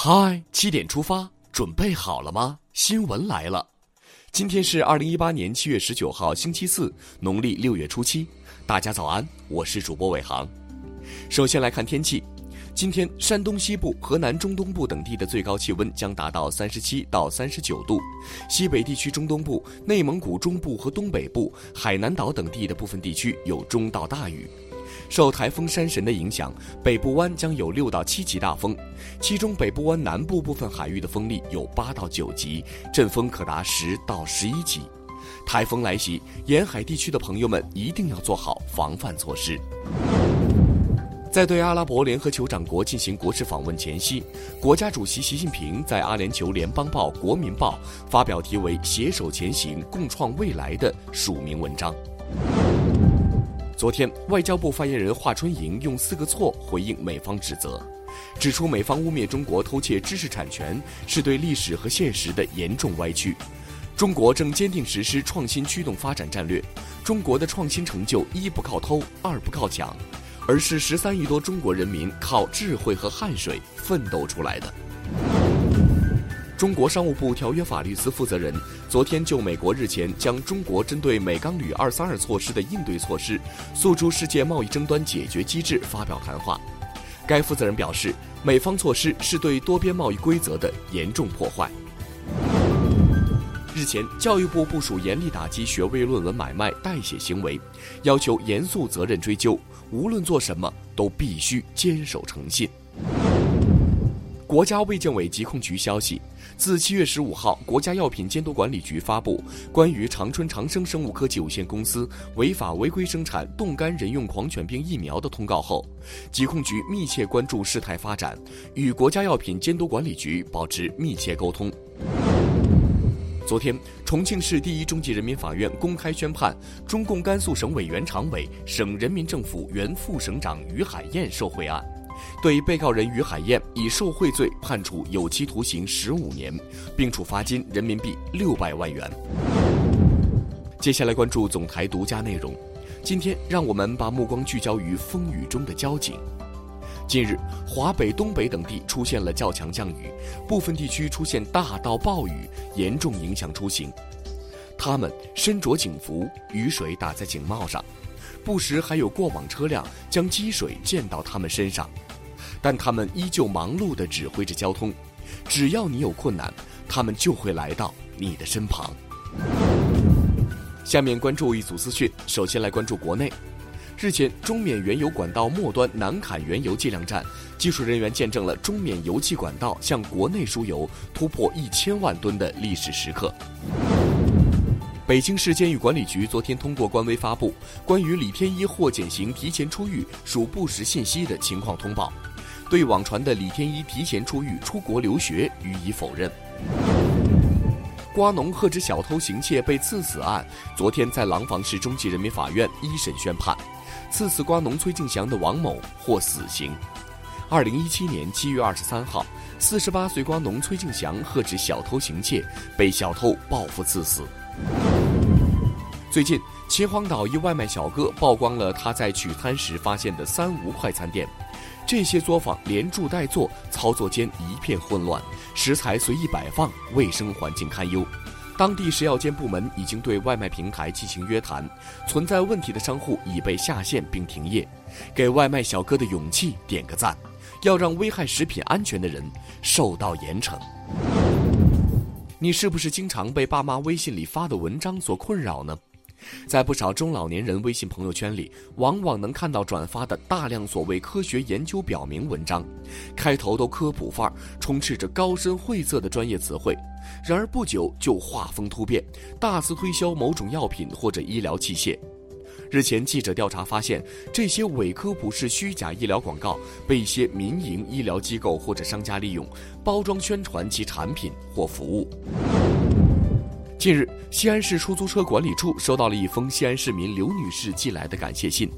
嗨，七点出发，准备好了吗？新闻来了，今天是二零一八年七月十九号，星期四，农历六月初七。大家早安，我是主播伟航。首先来看天气，今天山东西部、河南中东部等地的最高气温将达到三十七到三十九度，西北地区中东部、内蒙古中部和东北部、海南岛等地的部分地区有中到大雨。受台风山神的影响，北部湾将有六到七级大风，其中北部湾南部部分海域的风力有八到九级，阵风可达十到十一级。台风来袭，沿海地区的朋友们一定要做好防范措施。在对阿拉伯联合酋长国进行国事访问前夕，国家主席习近平在阿联酋联邦报《国民报》发表题为“携手前行，共创未来”的署名文章。昨天，外交部发言人华春莹用四个错回应美方指责，指出美方污蔑中国偷窃知识产权是对历史和现实的严重歪曲。中国正坚定实施创新驱动发展战略，中国的创新成就一不靠偷，二不靠抢，而是十三亿多中国人民靠智慧和汗水奋斗出来的。中国商务部条约法律司负责人昨天就美国日前将中国针对美钢铝二三二措施的应对措施诉诸世界贸易争端解决机制发表谈话。该负责人表示，美方措施是对多边贸易规则的严重破坏。日前，教育部部署严厉打击学位论文买卖代写行为，要求严肃责任追究，无论做什么都必须坚守诚信。国家卫健委疾控局消息，自七月十五号，国家药品监督管理局发布关于长春长生生物科技有限公司违法违规生产冻干人用狂犬病疫苗的通告后，疾控局密切关注事态发展，与国家药品监督管理局保持密切沟通。昨天，重庆市第一中级人民法院公开宣判中共甘肃省委原常委、省人民政府原副省长于海燕受贿案。对被告人于海燕以受贿罪判处有期徒刑十五年，并处罚金人民币六百万元。接下来关注总台独家内容。今天，让我们把目光聚焦于风雨中的交警。近日，华北、东北等地出现了较强降雨，部分地区出现大到暴雨，严重影响出行。他们身着警服，雨水打在警帽上，不时还有过往车辆将积水溅到他们身上。但他们依旧忙碌地指挥着交通，只要你有困难，他们就会来到你的身旁。下面关注一组资讯，首先来关注国内。日前，中缅原油管道末端南坎原油计量站技术人员见证了中缅油气管道向国内输油突破一千万吨的历史时刻。北京市监狱管理局昨天通过官微发布关于李天一获减刑提前出狱属不实信息的情况通报。对网传的李天一提前出狱出国留学予以否认。瓜农喝止小偷行窃被刺死案，昨天在廊坊市中级人民法院一审宣判，刺死瓜农崔敬祥的王某获死刑。二零一七年七月二十三号，四十八岁瓜农崔敬祥喝止小偷行窃，被小偷报复刺死。最近，秦皇岛一外卖小哥曝光了他在取餐时发现的“三无”快餐店。这些作坊连住带做，操作间一片混乱，食材随意摆放，卫生环境堪忧。当地食药监部门已经对外卖平台进行约谈，存在问题的商户已被下线并停业。给外卖小哥的勇气点个赞，要让危害食品安全的人受到严惩。你是不是经常被爸妈微信里发的文章所困扰呢？在不少中老年人微信朋友圈里，往往能看到转发的大量所谓科学研究表明文章，开头都科普范儿，充斥着高深晦涩的专业词汇，然而不久就画风突变，大肆推销某种药品或者医疗器械。日前，记者调查发现，这些伪科普式虚假医疗广告被一些民营医疗机构或者商家利用，包装宣传其产品或服务。近日，西安市出租车管理处收到了一封西安市民刘女士寄来的感谢信，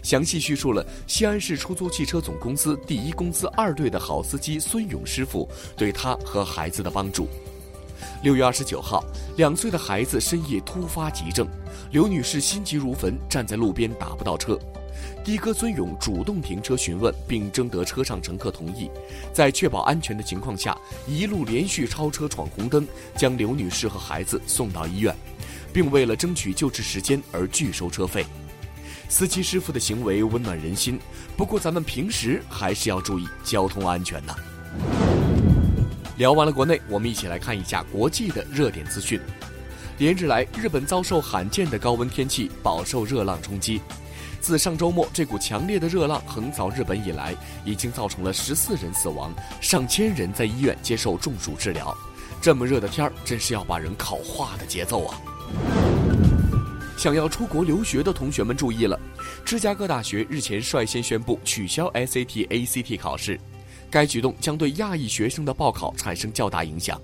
详细叙述了西安市出租汽车总公司第一公司二队的好司机孙勇师傅对她和孩子的帮助。六月二十九号，两岁的孩子深夜突发急症，刘女士心急如焚，站在路边打不到车。的哥孙勇主动停车询问，并征得车上乘客同意，在确保安全的情况下，一路连续超车闯红灯，将刘女士和孩子送到医院，并为了争取救治时间而拒收车费。司机师傅的行为温暖人心，不过咱们平时还是要注意交通安全呢。聊完了国内，我们一起来看一下国际的热点资讯。连日来，日本遭受罕见的高温天气，饱受热浪冲击。自上周末这股强烈的热浪横扫日本以来，已经造成了十四人死亡，上千人在医院接受中暑治疗。这么热的天儿，真是要把人烤化的节奏啊！想要出国留学的同学们注意了，芝加哥大学日前率先宣布取消 SAT、ACT 考试，该举动将对亚裔学生的报考产生较大影响。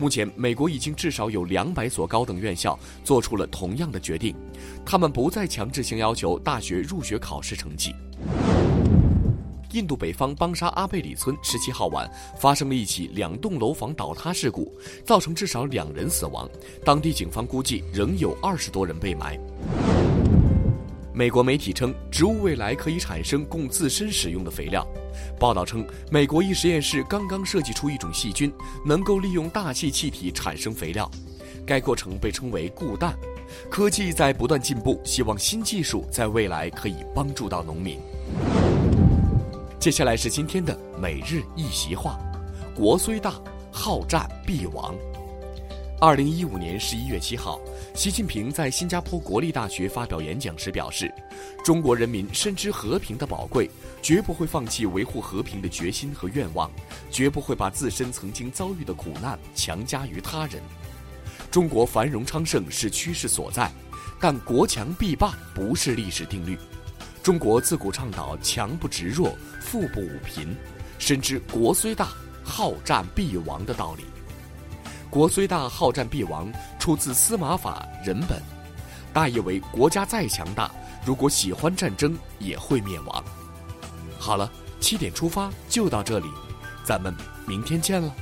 目前，美国已经至少有两百所高等院校做出了同样的决定，他们不再强制性要求大学入学考试成绩。印度北方邦沙阿贝里村十七号晚发生了一起两栋楼房倒塌事故，造成至少两人死亡，当地警方估计仍有二十多人被埋。美国媒体称，植物未来可以产生供自身使用的肥料。报道称，美国一实验室刚刚设计出一种细菌，能够利用大气气体产生肥料。该过程被称为固氮。科技在不断进步，希望新技术在未来可以帮助到农民。接下来是今天的每日一席话：国虽大，好战必亡。二零一五年十一月七号，习近平在新加坡国立大学发表演讲时表示：“中国人民深知和平的宝贵，绝不会放弃维护和平的决心和愿望，绝不会把自身曾经遭遇的苦难强加于他人。中国繁荣昌盛是趋势所在，但国强必霸不是历史定律。中国自古倡导强不执弱，富不侮贫，深知国虽大，好战必亡的道理。”国虽大，好战必亡，出自司马法人本，大意为国家再强大，如果喜欢战争，也会灭亡。好了，七点出发就到这里，咱们明天见了。